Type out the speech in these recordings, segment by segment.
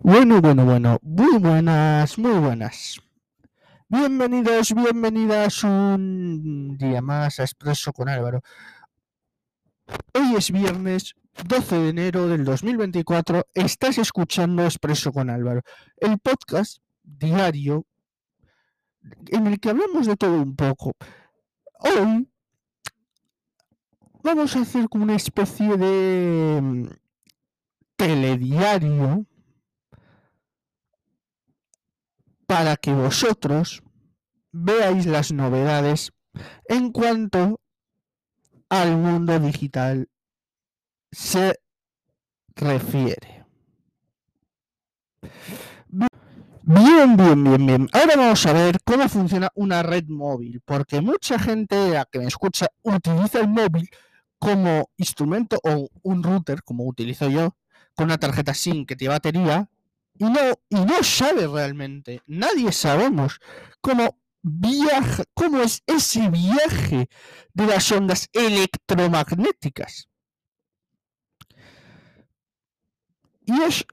Bueno, bueno, bueno, muy buenas, muy buenas. Bienvenidos, bienvenidas un día más a Expreso con Álvaro. Hoy es viernes 12 de enero del 2024. Estás escuchando Expreso con Álvaro, el podcast diario en el que hablamos de todo un poco. Hoy vamos a hacer como una especie de mm, telediario para que vosotros veáis las novedades en cuanto al mundo digital se refiere. Bien, bien, bien, bien. Ahora vamos a ver cómo funciona una red móvil, porque mucha gente a que me escucha utiliza el móvil como instrumento o un router, como utilizo yo, con una tarjeta SIM que tiene batería, y no, y no sabe realmente, nadie sabemos cómo viaja, cómo es ese viaje de las ondas electromagnéticas. Y es,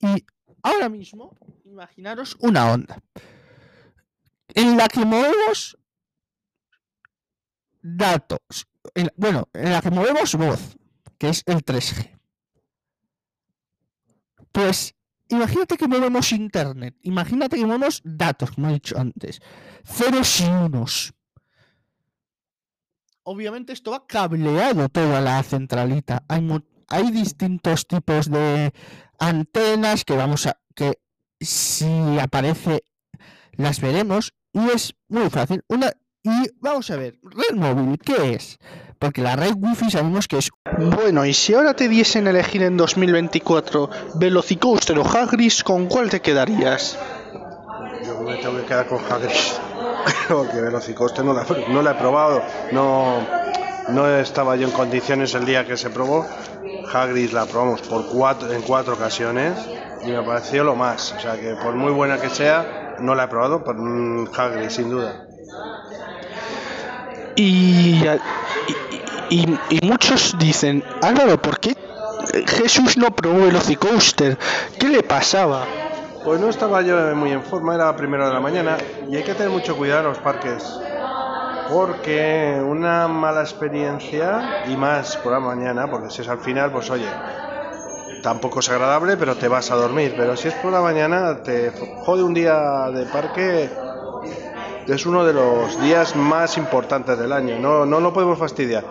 y ahora mismo, imaginaros una onda en la que movemos datos, en- bueno, en la que movemos voz, que es el 3G. Pues imagínate que movemos internet, imagínate que movemos datos, como he dicho antes, ceros y unos. Obviamente esto va cableado toda la centralita. Hay, hay distintos tipos de antenas que vamos a que si aparece las veremos y es muy fácil. Una y vamos a ver, red móvil, ¿qué es? Porque la red wifi sabemos que es Bueno, y si ahora te diesen elegir en 2024 Velocicoaster o Hagrid, ¿con cuál te quedarías? Yo me tengo que quedar con Hagrid. Porque Velocicoaster no la, no la he probado. No, no estaba yo en condiciones el día que se probó. Hagrid la probamos por cuatro, en cuatro ocasiones y me pareció lo más. O sea que por muy buena que sea, no la he probado, pero mm, Hagrid sin duda. Y, y, y- muchos dicen, Álvaro, ¿por qué Jesús no probó Velocicoaster? ¿Qué le pasaba? Pues no estaba yo muy en forma, era primero de la mañana y hay que tener mucho cuidado en los parques. Porque una mala experiencia y más por la mañana, porque si es al final, pues oye, tampoco es agradable, pero te vas a dormir. Pero si es por la mañana, te jode un día de parque. Es uno de los días más importantes del año, no, no lo podemos fastidiar.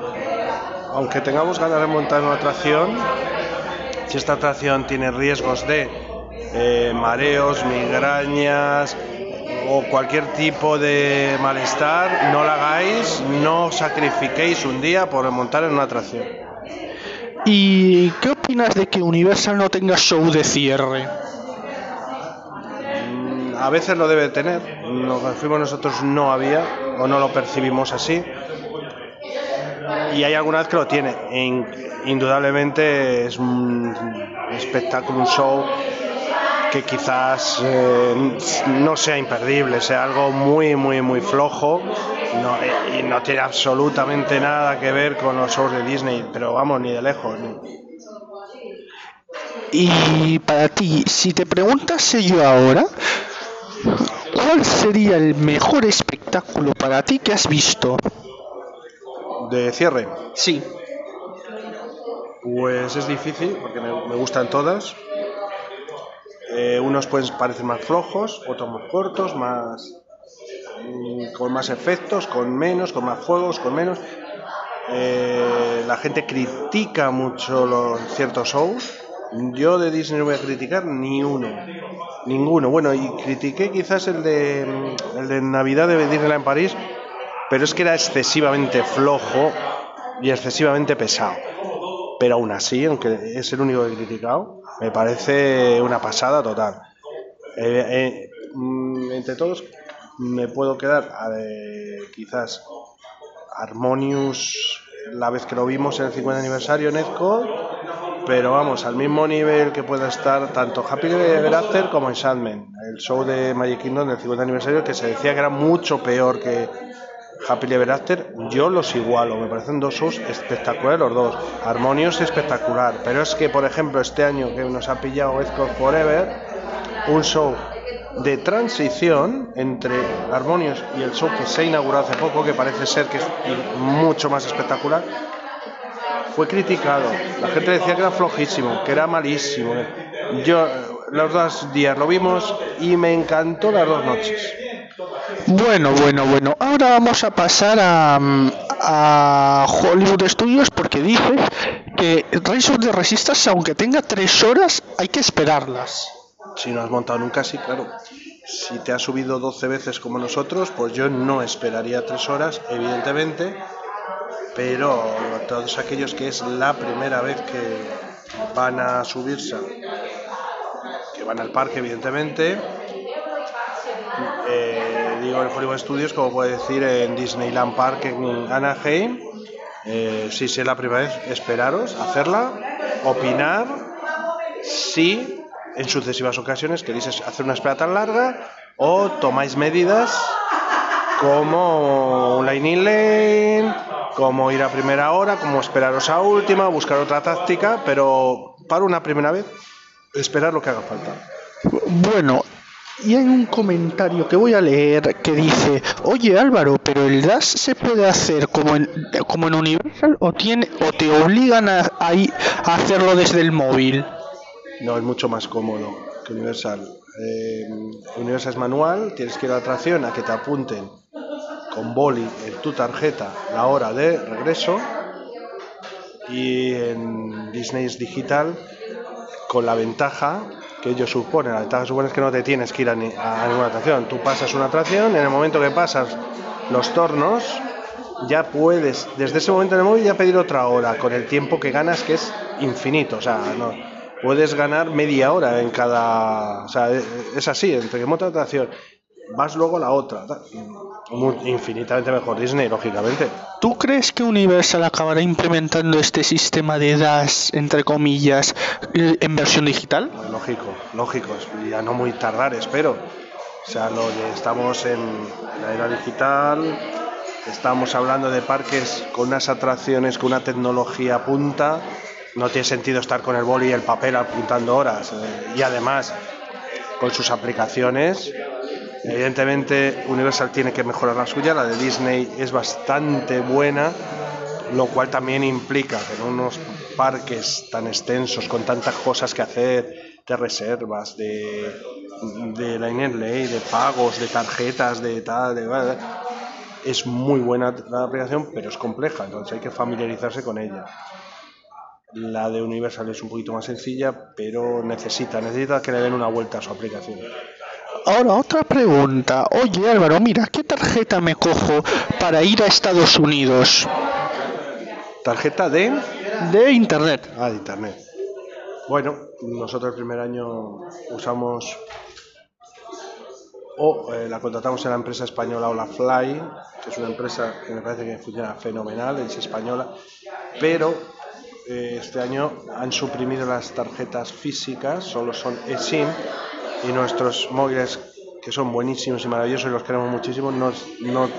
Aunque tengamos ganas de montar una atracción, si esta atracción tiene riesgos de eh, mareos, migrañas o cualquier tipo de malestar, no la hagáis, no sacrifiquéis un día por montar en una atracción. ¿Y qué opinas de que Universal no tenga show de cierre? A veces lo debe tener, lo que fuimos nosotros no había o no lo percibimos así. Y hay alguna vez que lo tiene. In- indudablemente es un espectáculo, un show que quizás eh, no sea imperdible, sea algo muy, muy, muy flojo no- y no tiene absolutamente nada que ver con los shows de Disney, pero vamos, ni de lejos. Y para ti, si te preguntase yo ahora, ¿cuál sería el mejor espectáculo para ti que has visto? De cierre. Sí. Pues es difícil porque me, me gustan todas. Eh, unos pues parecen más flojos, otros más cortos, más mm, con más efectos, con menos, con más juegos, con menos. Eh, la gente critica mucho los ciertos shows. Yo de Disney no voy a criticar ni uno, ninguno. Bueno, y critiqué quizás el de el de Navidad de Disneyland en París, pero es que era excesivamente flojo y excesivamente pesado pero aún así, aunque es el único que he criticado, me parece una pasada total. Eh, eh, mm, entre todos, me puedo quedar a de, quizás Harmonious la vez que lo vimos en el 50 aniversario en Epcot, pero vamos, al mismo nivel que pueda estar tanto Happy Ever After como en Sandman, el show de Magic Kingdom del 50 aniversario que se decía que era mucho peor que, Happy Ever After, yo los igualo, me parecen dos shows espectaculares los dos. Harmonious espectacular, pero es que, por ejemplo, este año que nos ha pillado Escort Forever, un show de transición entre Harmonious y el show que se inauguró hace poco, que parece ser que es mucho más espectacular, fue criticado. La gente decía que era flojísimo, que era malísimo. Yo los dos días lo vimos y me encantó las dos noches. Bueno, bueno, bueno. Ahora vamos a pasar a, a Hollywood Studios porque dices que Rise of the Resistance, aunque tenga tres horas, hay que esperarlas. Si no has montado nunca, sí, claro. Si te has subido 12 veces como nosotros, pues yo no esperaría tres horas, evidentemente. Pero todos aquellos que es la primera vez que van a subirse, que van al parque, evidentemente, eh, digo en Hollywood Studios, como puede decir en Disneyland Park en Anaheim, eh, si es la primera vez, esperaros, hacerla, opinar, si en sucesivas ocasiones queréis hacer una espera tan larga o tomáis medidas como un line lane, como ir a primera hora, como esperaros a última, buscar otra táctica, pero para una primera vez, esperar lo que haga falta. Bueno, y hay un comentario que voy a leer que dice, oye Álvaro, pero el DAS se puede hacer como en, como en Universal o, tiene, o te obligan a, a, a hacerlo desde el móvil. No, es mucho más cómodo que Universal. Eh, Universal es manual, tienes que ir a la atracción a que te apunten con boli en tu tarjeta la hora de regreso y en Disney es digital con la ventaja que ellos suponen. La ventaja supone es que no te tienes que ir a, ni, a ninguna atracción. Tú pasas una atracción, en el momento que pasas los tornos, ya puedes, desde ese momento en el móvil, ya pedir otra hora, con el tiempo que ganas, que es infinito. O sea, no, puedes ganar media hora en cada. O sea, es así, entre que monta atracción. Vas luego a la otra. Infinitamente mejor Disney, lógicamente. ¿Tú crees que Universal acabará implementando este sistema de DAS, entre comillas, en versión digital? Lógico, lógico. Ya no muy tardar, espero. O sea, lo, estamos en la era digital, estamos hablando de parques con unas atracciones, con una tecnología punta. No tiene sentido estar con el boli y el papel apuntando horas. Y además, con sus aplicaciones, Evidentemente Universal tiene que mejorar la suya, la de Disney es bastante buena, lo cual también implica que en unos parques tan extensos, con tantas cosas que hacer, de reservas, de, de line ley, de pagos, de tarjetas, de tal, de, es muy buena la aplicación, pero es compleja, entonces hay que familiarizarse con ella. La de Universal es un poquito más sencilla, pero necesita, necesita que le den una vuelta a su aplicación. Ahora, otra pregunta. Oye Álvaro, mira, ¿qué tarjeta me cojo para ir a Estados Unidos? ¿Tarjeta de? De Internet. Ah, de Internet. Bueno, nosotros el primer año usamos o eh, la contratamos en la empresa española Olafly, que es una empresa que me parece que funciona fenomenal, es española, pero eh, este año han suprimido las tarjetas físicas, solo son eSIM y nuestros móviles que son buenísimos y maravillosos y los queremos muchísimo no, no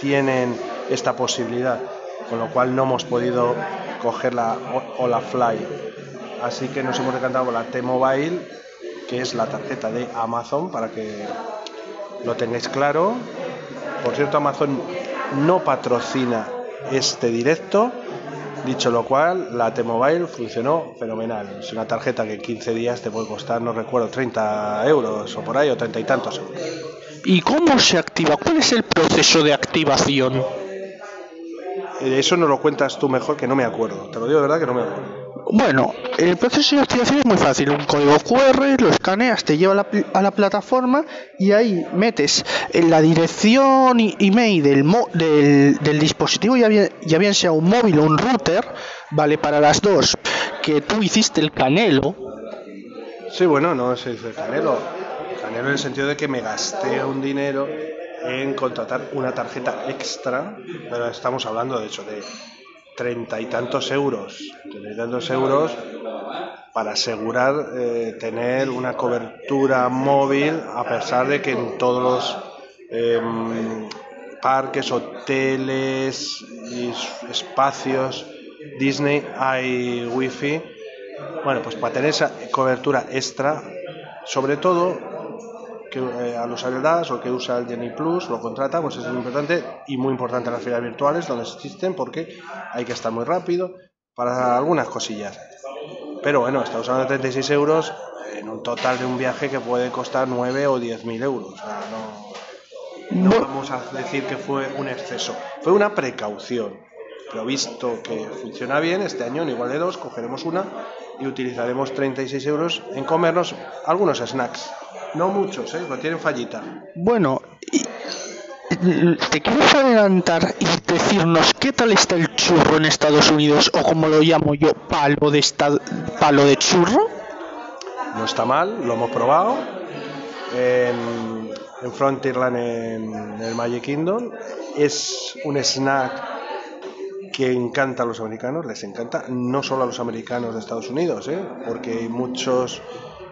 tienen esta posibilidad con lo cual no hemos podido coger la Ola Fly. Así que nos hemos decantado por la T-Mobile que es la tarjeta de Amazon para que lo tengáis claro. Por cierto Amazon no patrocina este directo Dicho lo cual, la T-Mobile funcionó fenomenal. Es una tarjeta que 15 días te puede costar, no recuerdo, 30 euros o por ahí, o 30 y tantos euros. ¿Y cómo se activa? ¿Cuál es el proceso de activación? Eso no lo cuentas tú mejor, que no me acuerdo. Te lo digo de verdad que no me acuerdo. Bueno, el proceso de activación es muy fácil. Un código QR, lo escaneas, te lleva a la, a la plataforma y ahí metes en la dirección email del, del, del, dispositivo, ya bien, ya bien sea un móvil o un router, vale para las dos, que tú hiciste el canelo. Sí, bueno, no se dice canelo. Canelo en el sentido de que me gasté un dinero en contratar una tarjeta extra, pero estamos hablando de hecho de treinta y tantos euros, treinta y tantos euros para asegurar eh, tener una cobertura móvil a pesar de que en todos los eh, parques, hoteles, y espacios Disney hay wifi. Bueno, pues para tener esa cobertura extra, sobre todo que eh, a los saldas o que usa el Genie Plus lo contrata, pues es muy importante y muy importante las ferias virtuales donde existen porque hay que estar muy rápido para algunas cosillas. Pero bueno, está usando 36 euros en un total de un viaje que puede costar 9 o 10 mil euros. no, no vamos a decir que fue un exceso, fue una precaución. Pero visto que funciona bien, este año en igual de dos cogeremos una y utilizaremos 36 euros en comernos algunos snacks. No muchos, ¿eh? Porque tienen fallita. Bueno, ¿te quieres adelantar y decirnos qué tal está el churro en Estados Unidos o como lo llamo yo, palo de, palo de churro? No está mal, lo hemos probado. En, en Frontierland, en el Magic Kingdom. Es un snack que encanta a los americanos, les encanta, no solo a los americanos de Estados Unidos, ¿eh? porque muchos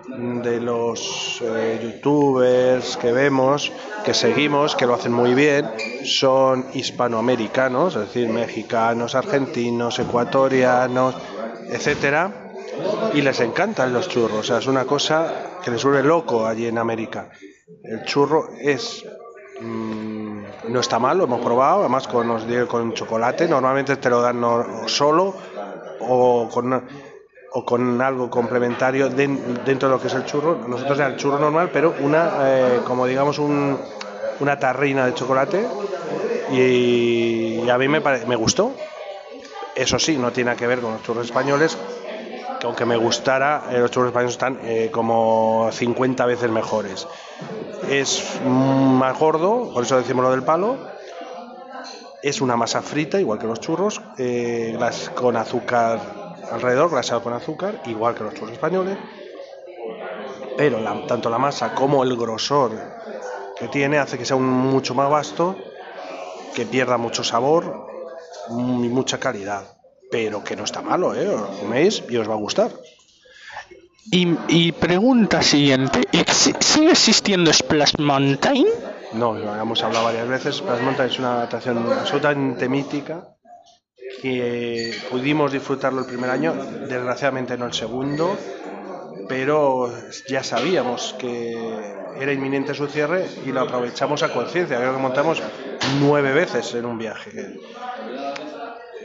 de los eh, youtubers que vemos, que seguimos, que lo hacen muy bien, son hispanoamericanos, es decir, mexicanos, argentinos, ecuatorianos, etcétera, y les encantan los churros, o sea, es una cosa que les vuelve loco allí en América. El churro es mm, no está mal, lo hemos probado, además con, con chocolate, normalmente te lo dan solo o con, o con algo complementario dentro de lo que es el churro. Nosotros era el churro normal, pero una, eh, como digamos, un, una tarrina de chocolate y, a mí me, me gustó. Eso sí, no tiene que ver con los churros españoles, que aunque me gustara, eh, los churros españoles están eh, como 50 veces mejores es más gordo, por eso decimos lo del palo. Es una masa frita, igual que los churros, eh, con azúcar alrededor, grasado con azúcar, igual que los churros españoles. Pero tanto la masa como el grosor que tiene hace que sea un, mucho más vasto, que pierda mucho sabor y mucha calidad. Pero que no está malo, ¿eh? Os coméis y os va a gustar. Y, pregunta siguiente, ¿sigue existiendo Splash Mountain? No, lo hemos hablado varias veces. Splash Mountain es una atracción absolutamente mítica que pudimos disfrutarlo el primer año, desgraciadamente no el segundo, pero ya sabíamos que era inminente su cierre y lo aprovechamos a conciencia. Creo que montamos nueve veces en un viaje.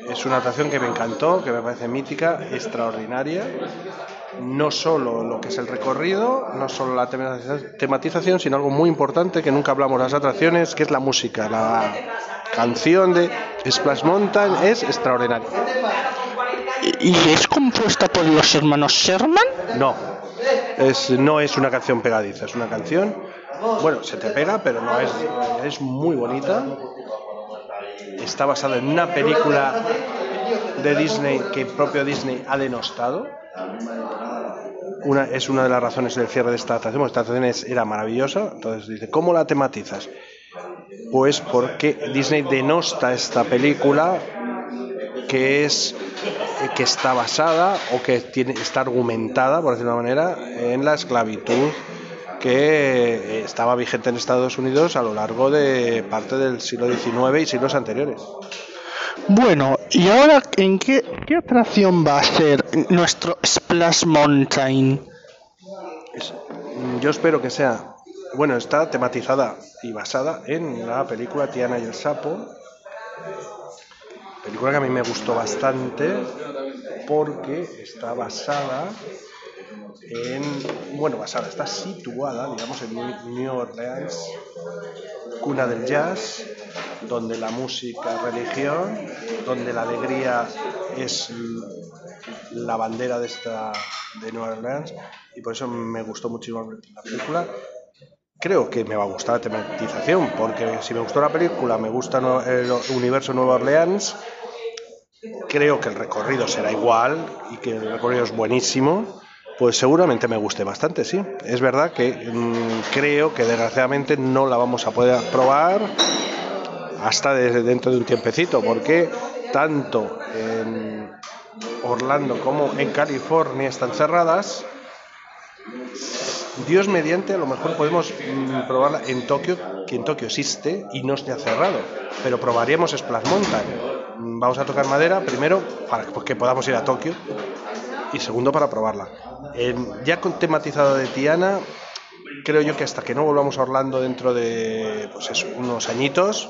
Es una atracción que me encantó, que me parece mítica, extraordinaria no solo lo que es el recorrido, no solo la tematización, sino algo muy importante que nunca hablamos de las atracciones, que es la música. La canción de Splash Mountain es extraordinaria. ¿Y es compuesta por los hermanos Sherman? No, es, no es una canción pegadiza, es una canción, bueno, se te pega, pero no es, es muy bonita. Está basada en una película de Disney que propio Disney ha denostado una, es una de las razones del cierre de esta atracción. Esta atracción era maravillosa. Entonces dice, ¿cómo la tematizas? Pues porque Disney denosta esta película que es que está basada o que tiene, está argumentada, por decirlo de una manera, en la esclavitud que estaba vigente en Estados Unidos a lo largo de parte del siglo XIX y siglos anteriores. Bueno, ¿y ahora en qué, qué atracción va a ser nuestro Splash Mountain? yo espero que sea. Bueno, está tematizada y basada en la película Tiana y el Sapo. Película que a mí me gustó bastante porque está basada en. Bueno, basada, está situada, digamos, en New Orleans, cuna del jazz, donde la música es religión, donde la alegría es la bandera de esta de Nueva Orleans y por eso me gustó muchísimo la película. Creo que me va a gustar la tematización, porque si me gustó la película, me gusta el universo Nueva Orleans, creo que el recorrido será igual y que el recorrido es buenísimo pues seguramente me guste bastante, sí. Es verdad que mm, creo que desgraciadamente no la vamos a poder probar hasta desde dentro de un tiempecito, porque tanto en Orlando como en California están cerradas Dios mediante, a lo mejor podemos mm, probarla en Tokio, que en Tokio existe y no esté cerrado, pero probaríamos Splash Mountain. Vamos a tocar madera, primero, para que- pues, que podamos ir a Tokio, y segundo, para probarla. En- ya con tematizado de Tiana, creo yo que hasta que no volvamos a Orlando dentro de pues eso, unos añitos,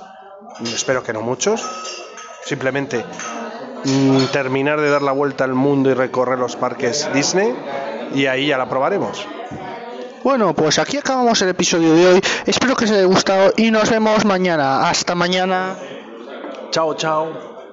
espero que no muchos, simplemente mm, terminar de dar la vuelta al mundo y recorrer los parques Disney y ahí ya la probaremos. Bueno, pues aquí acabamos el episodio de hoy. Espero que os haya gustado y nos vemos mañana. Hasta mañana. Chao, chao.